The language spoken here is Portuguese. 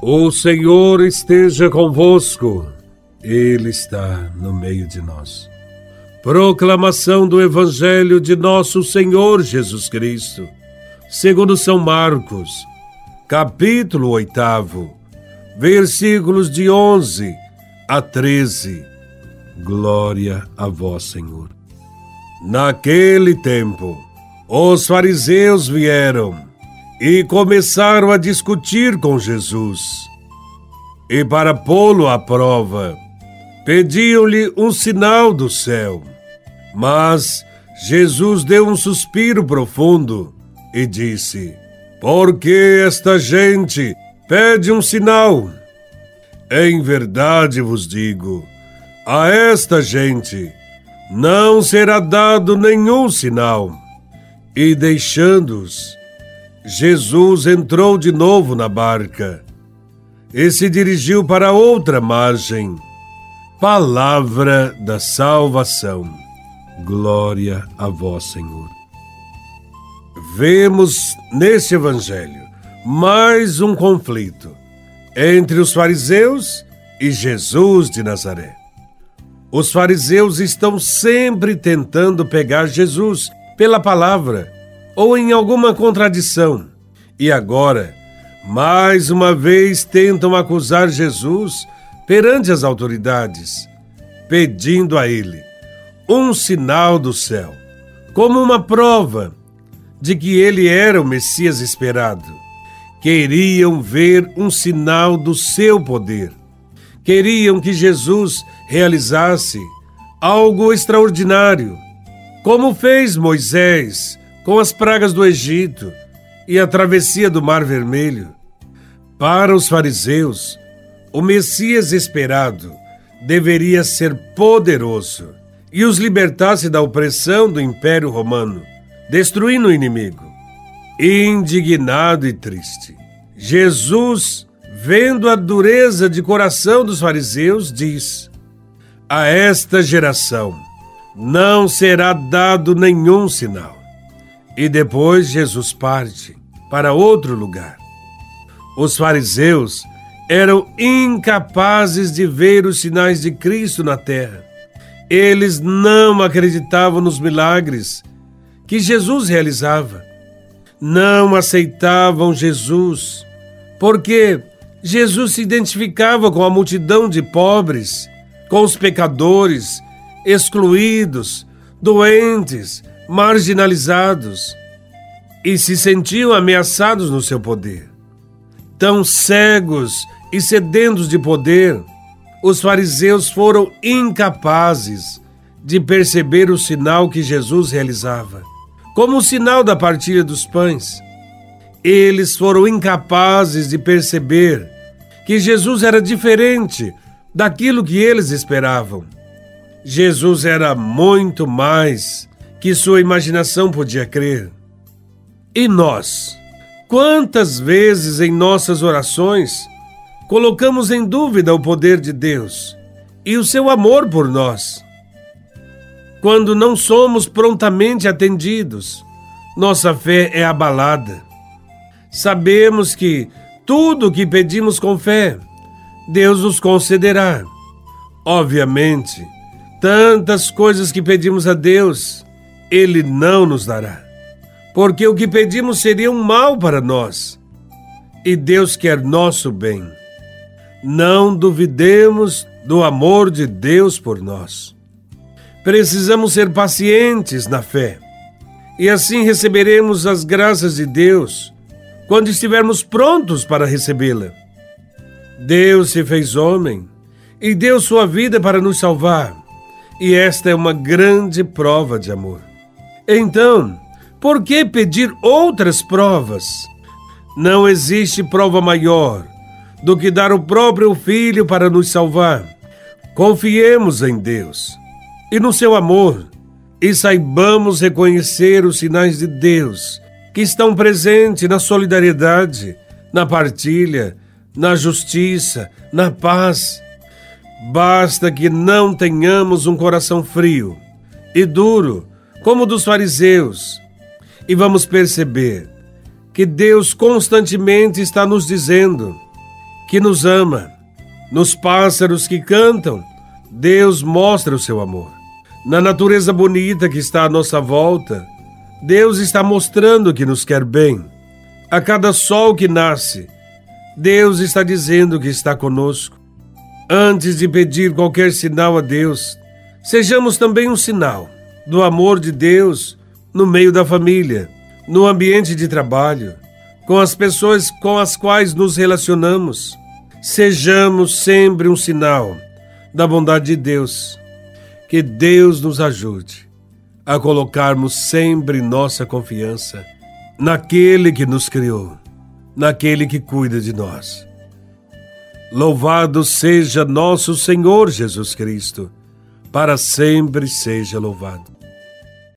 O Senhor esteja convosco, Ele está no meio de nós. Proclamação do Evangelho de Nosso Senhor Jesus Cristo, segundo São Marcos, capítulo 8, versículos de 11 a 13. Glória a Vós, Senhor. Naquele tempo, os fariseus vieram e começaram a discutir com Jesus. E para pô-lo à prova, pediam-lhe um sinal do céu. Mas Jesus deu um suspiro profundo e disse: Por que esta gente pede um sinal? Em verdade vos digo, a esta gente não será dado nenhum sinal. E deixando-os, Jesus entrou de novo na barca e se dirigiu para outra margem. Palavra da salvação. Glória a vós, Senhor. Vemos neste evangelho mais um conflito entre os fariseus e Jesus de Nazaré. Os fariseus estão sempre tentando pegar Jesus pela palavra ou em alguma contradição. E agora, mais uma vez tentam acusar Jesus perante as autoridades, pedindo a ele um sinal do céu, como uma prova de que ele era o Messias esperado. Queriam ver um sinal do seu poder. Queriam que Jesus realizasse algo extraordinário, como fez Moisés com as pragas do Egito e a travessia do Mar Vermelho. Para os fariseus, o Messias esperado deveria ser poderoso e os libertasse da opressão do Império Romano, destruindo o inimigo. Indignado e triste, Jesus, vendo a dureza de coração dos fariseus, diz: A esta geração não será dado nenhum sinal e depois Jesus parte para outro lugar. Os fariseus eram incapazes de ver os sinais de Cristo na terra. Eles não acreditavam nos milagres que Jesus realizava. Não aceitavam Jesus, porque Jesus se identificava com a multidão de pobres, com os pecadores, excluídos, doentes, marginalizados e se sentiam ameaçados no seu poder. Tão cegos e sedentos de poder, os fariseus foram incapazes de perceber o sinal que Jesus realizava, como o sinal da partilha dos pães. Eles foram incapazes de perceber que Jesus era diferente daquilo que eles esperavam. Jesus era muito mais que sua imaginação podia crer. E nós? Quantas vezes em nossas orações colocamos em dúvida o poder de Deus e o seu amor por nós? Quando não somos prontamente atendidos, nossa fé é abalada. Sabemos que tudo o que pedimos com fé, Deus nos concederá. Obviamente, tantas coisas que pedimos a Deus ele não nos dará. Porque o que pedimos seria um mal para nós. E Deus quer nosso bem. Não duvidemos do amor de Deus por nós. Precisamos ser pacientes na fé. E assim receberemos as graças de Deus quando estivermos prontos para recebê-la. Deus se fez homem e deu sua vida para nos salvar. E esta é uma grande prova de amor. Então, por que pedir outras provas? Não existe prova maior do que dar o próprio Filho para nos salvar. Confiemos em Deus e no seu amor e saibamos reconhecer os sinais de Deus que estão presentes na solidariedade, na partilha, na justiça, na paz. Basta que não tenhamos um coração frio e duro como dos fariseus, e vamos perceber que Deus constantemente está nos dizendo que nos ama. Nos pássaros que cantam, Deus mostra o seu amor. Na natureza bonita que está à nossa volta, Deus está mostrando que nos quer bem. A cada sol que nasce, Deus está dizendo que está conosco. Antes de pedir qualquer sinal a Deus, sejamos também um sinal do amor de Deus no meio da família, no ambiente de trabalho, com as pessoas com as quais nos relacionamos. Sejamos sempre um sinal da bondade de Deus. Que Deus nos ajude a colocarmos sempre nossa confiança naquele que nos criou, naquele que cuida de nós. Louvado seja nosso Senhor Jesus Cristo, para sempre seja louvado.